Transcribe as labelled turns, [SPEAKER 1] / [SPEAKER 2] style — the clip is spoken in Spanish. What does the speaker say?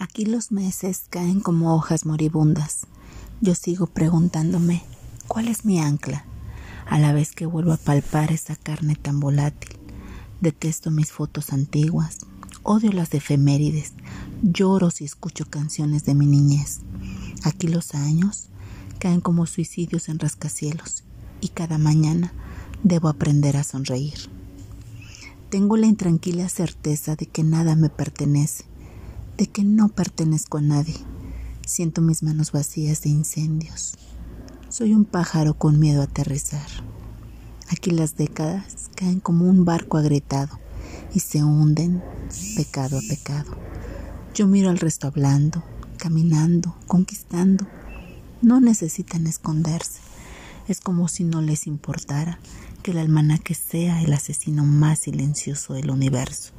[SPEAKER 1] Aquí los meses caen como hojas moribundas. Yo sigo preguntándome, ¿cuál es mi ancla? A la vez que vuelvo a palpar esa carne tan volátil. Detesto mis fotos antiguas, odio las efemérides, lloro si escucho canciones de mi niñez. Aquí los años caen como suicidios en rascacielos y cada mañana debo aprender a sonreír. Tengo la intranquila certeza de que nada me pertenece, de que no pertenezco a nadie. Siento mis manos vacías de incendios. Soy un pájaro con miedo a aterrizar. Aquí las décadas caen como un barco agrietado y se hunden pecado a pecado. Yo miro al resto hablando, caminando, conquistando. No necesitan esconderse. Es como si no les importara que el almanaque sea el asesino más silencioso del universo.